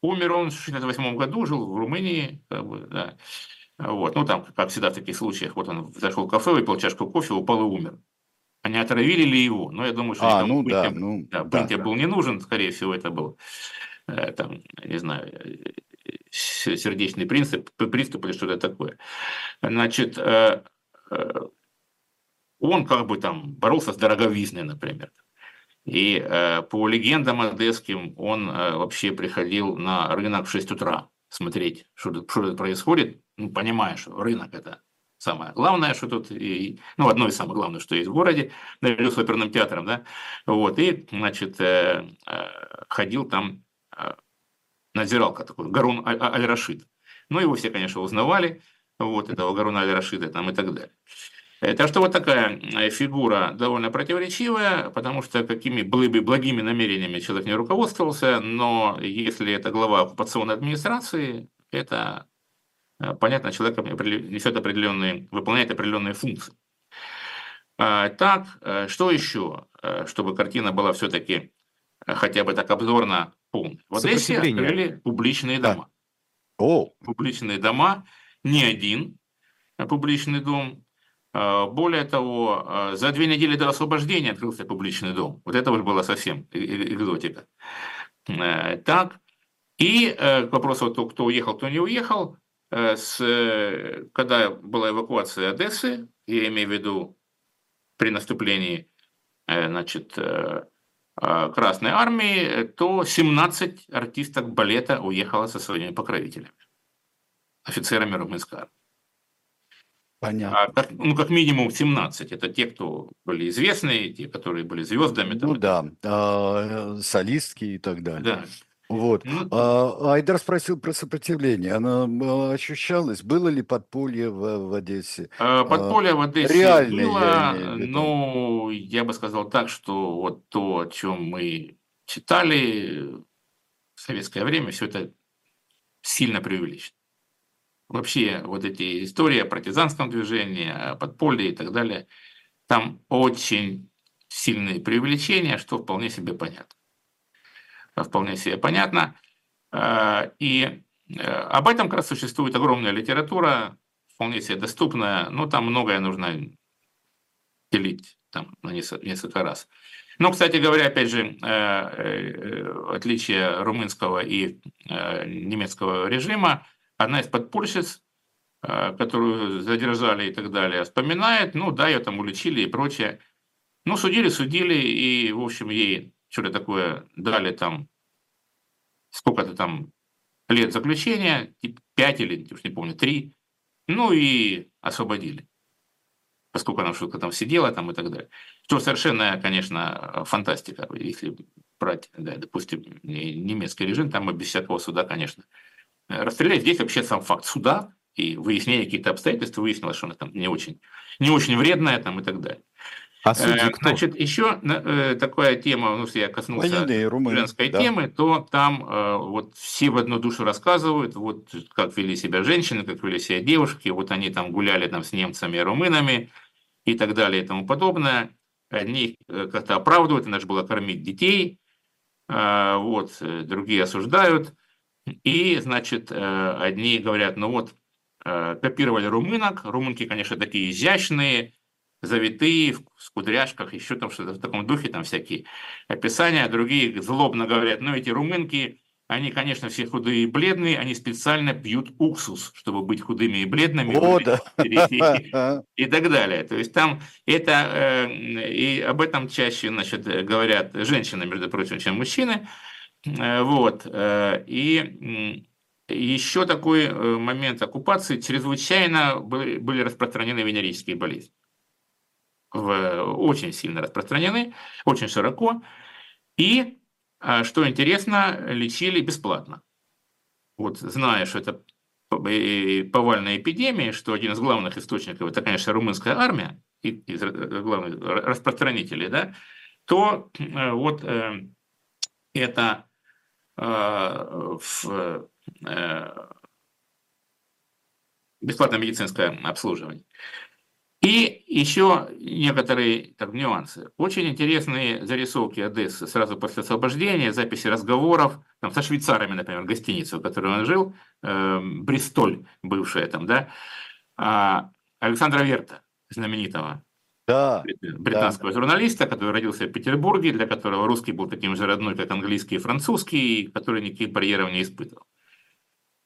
умер он в 1968 году, жил в Румынии, как бы, да. Вот. Ну, там, как всегда в таких случаях, вот он зашел в кафе, выпил чашку кофе, упал и умер. Не отравили ли его? Ну, я думаю, что а, ну, да, ну, да, да, да. был не нужен, скорее всего, это был, там, не знаю, сердечный принцип, приступ или что-то такое. Значит, он как бы там боролся с дороговизной, например. И по легендам одесским он вообще приходил на рынок в 6 утра смотреть, что, что происходит, ну, понимаешь, рынок это самое главное, что тут, и, ну, одно из самых главных, что есть в городе, наряду с оперным театром, да, вот, и, значит, э, э, ходил там э, надзиралка такой, Гарун Аль-Рашид. Ну, его все, конечно, узнавали, вот, этого Гаруна Аль-Рашида там и так далее. Так что вот такая фигура довольно противоречивая, потому что какими бы благими намерениями человек не руководствовался, но если это глава оккупационной администрации, это Э, понятно, человек несет определенные, выполняет определенные функции. А, так, э, что еще, э, чтобы картина была все-таки хотя бы так обзорно полной? В Одессе открыли публичные дома. Да. О. Публичные дома, не один публичный дом. А, более того, за две недели до освобождения открылся публичный дом. Вот это уже было совсем экзотика. Так, и к вопросу, кто уехал, кто не уехал, Э, с, э, когда была эвакуация Одессы, я имею в виду при наступлении э, значит, Красной Армии, то 17 артисток балета уехало со своими покровителями, офицерами румынской армии. Понятно. А, как, ну, как минимум 17. Это те, кто были известные, те, которые были звездами. Ну да, а, солистки и так далее. Да. Вот. Ну, а, Айдар спросил про сопротивление. Оно ощущалось? Было ли подполье в, в Одессе? А, подполье в Одессе Реальное, было, я ну, я бы сказал так, что вот то, о чем мы читали в советское время, все это сильно преувеличено. Вообще, вот эти истории о партизанском движении, о подполье и так далее, там очень сильные преувеличения, что вполне себе понятно. вполне себе понятно. И об этом как раз существует огромная литература, вполне себе доступная, но там многое нужно делить там, на несколько раз. Но, кстати говоря, опять же, отличие румынского и немецкого режима, одна из подпольщиц Э, которую задержали и так далее, вспоминает, ну да, ее там уличили и прочее. Ну, судили, судили, и, в общем, ей что-то такое дали там, сколько-то там лет заключения, типа 5 или, уж не помню, 3, ну и освободили, поскольку она что-то там сидела там и так далее. Что совершенно, конечно, фантастика, если брать, да, допустим, немецкий режим, там без всякого суда, конечно, расстрелять. Здесь вообще сам факт суда, и выяснение каких-то обстоятельств, выяснилось, что она там не очень, не очень вредная там и так далее. А судьи э, кто? Значит, еще э, такая тема, ну, если я коснулся женской да. темы, то там э, вот все в одну душу рассказывают, вот как вели себя женщины, как вели себя девушки, вот они там гуляли там с немцами и румынами и так далее и тому подобное. Одни как-то оправдывают, надо же было кормить детей, вот, другие осуждают. И, значит, одни говорят, ну вот, Э, копировали румынок. Румынки, конечно, такие изящные, завитые, в кудряшках, еще там что-то в таком духе, там всякие описания. Другие злобно говорят, ну эти румынки, они, конечно, все худые и бледные, они специально пьют уксус, чтобы быть худыми и бледными. О, да. и, и так далее. То есть там это, э, и об этом чаще значит, говорят женщины, между прочим, чем мужчины. Э, вот. И еще такой э, момент оккупации, чрезвычайно были распространены венерические болезни. Очень сильно распространены, очень широко. И, а, что интересно, лечили бесплатно. Вот зная, что это повальная эпидемия, что один из главных источников это, конечно, румынская армия, из главных распространителей, да, то э, вот э, это в Э, бесплатное медицинское обслуживание. И еще некоторые так, нюансы. Очень интересные зарисовки Одессы сразу после освобождения, записи разговоров там, со швейцарами, например, гостиницу, в которой он жил, э, Бристоль, бывшая там, да, а Александра Верта, знаменитого да, британского да. журналиста, который родился в Петербурге, для которого русский был таким же родной, как английский и французский, который никаких барьеров не испытывал.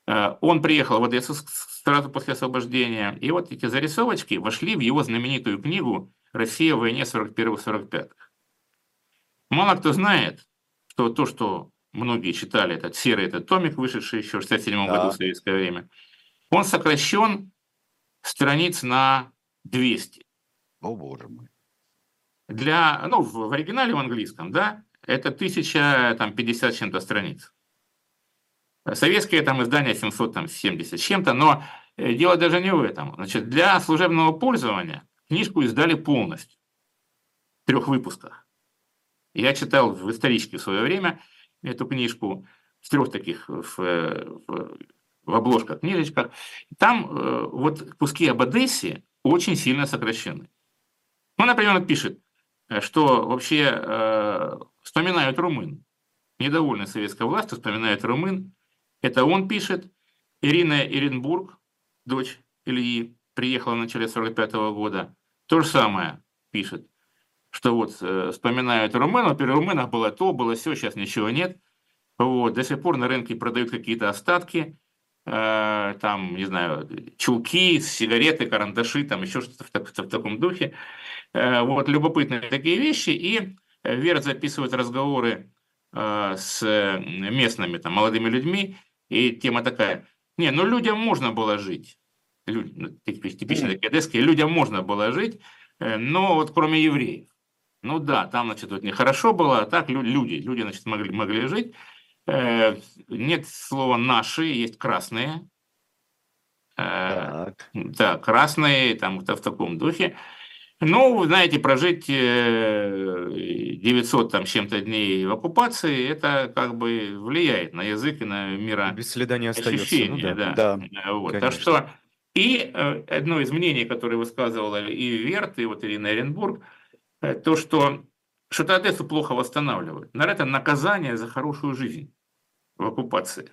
Э, он приехал в Одессу сразу после освобождения, и вот эти зарисовочки вошли в его знаменитую книгу «Россия в войне 41-45». Мало кто знает, что то, что многие читали, этот серый этот томик, вышедший еще в 67 да. году в советское время, он сокращен страниц на 200. О, боже мой. Для, ну, в оригинале в английском, да, это 1050 чем-то страниц. Советское там издание 770 с чем-то, но э, дело даже не в этом. Значит, для служебного пользования книжку издали полностью, в трех выпусках. Я читал в историчке в свое время эту книжку в трех таких в, в, в обложках, книжечках. Там э, вот куски об Одессе очень сильно сокращены. Ну, например, пишет, э, что вообще э, вспоминают румын. Недовольны советской властью, вспоминают румын, это он пишет. Ирина Иренбург, дочь Ильи, приехала в начале 45 года. То же самое пишет, что вот э, вспоминают румынов, при румынах было то, было все, сейчас ничего нет. Вот, до сих пор на рынке продают какие-то остатки, э, там, не знаю, чулки, сигареты, карандаши, там еще что-то в, в, в таком духе. Э, вот, любопытные такие вещи. И Вера записывает разговоры э, с местными там, молодыми людьми, и тема такая, не, ну людям можно было жить. Люди, ну, типичные такие одесские, людям можно было жить, э, но вот кроме евреев. Ну да, там, значит, вот нехорошо было, а так люди, люди, значит, могли, могли жить. Э, нет слова «наши», есть «красные». Э, так. Да, красные, там, в таком духе. Ну, вы знаете, прожить 900 э, там чем-то дней в оккупации, это как бы влияет на язык и на мира Без следа не остается. Ну, да. Да. да. Вот. Так что и одно из мнений, которое высказывала и Верт, и вот Ирина Оренбург, то, что что-то Одессу плохо восстанавливают. Наверное, это наказание за хорошую жизнь в оккупации.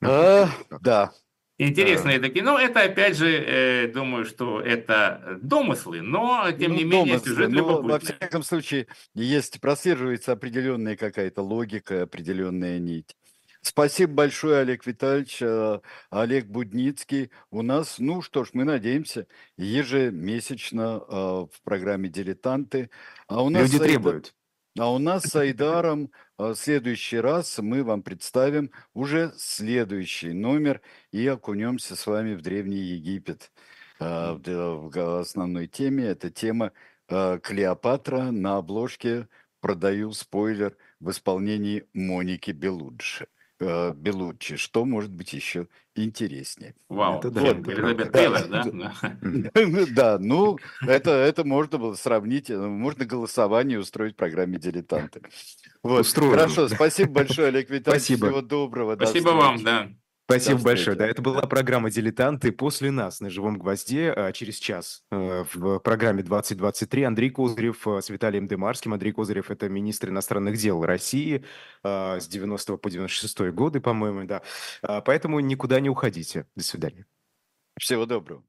А, да, Интересные такие. Ну, это опять же, э, думаю, что это домыслы, но тем Ну, не менее домыслы, сюжет но, во любопытный. всяком случае, есть, прослеживается определенная какая-то логика, определенная нить. Спасибо большое, Олег Витальевич. Э, Олег Будницкий. У нас, ну что ж, мы надеемся, ежемесячно э, в программе «Дилетанты». А у нас Люди требуют. А у нас с Айдаром э, в следующий раз мы вам представим уже следующий номер и окунемся с вами в Древний Египет. В основной теме это тема Клеопатра на обложке «Продаю спойлер» в исполнении Моники Белуджи. Э, Белуччи. Что может быть еще интереснее? Вау. Это да, Вот, Элизабет правда. Тейлор, да? Да. Да, ну, это, это можно было сравнить, э, можно голосование устроить в программе «Дилетанты». Вот, Устроим. хорошо, спасибо большое, Олег Витальевич, Спасибо. всего доброго. до Спасибо вам, да. Спасибо большое. Да, это была программа «Дилетанты». После нас на «Живом гвозде» а, через час э, в программе «2023» Андрей Козырев э, с Виталием Демарским. Андрей Козырев – это министр иностранных дел России э, с 90 по 96 годы, по-моему, да. А, Поэтому никуда не уходите. До свидания. Всего доброго.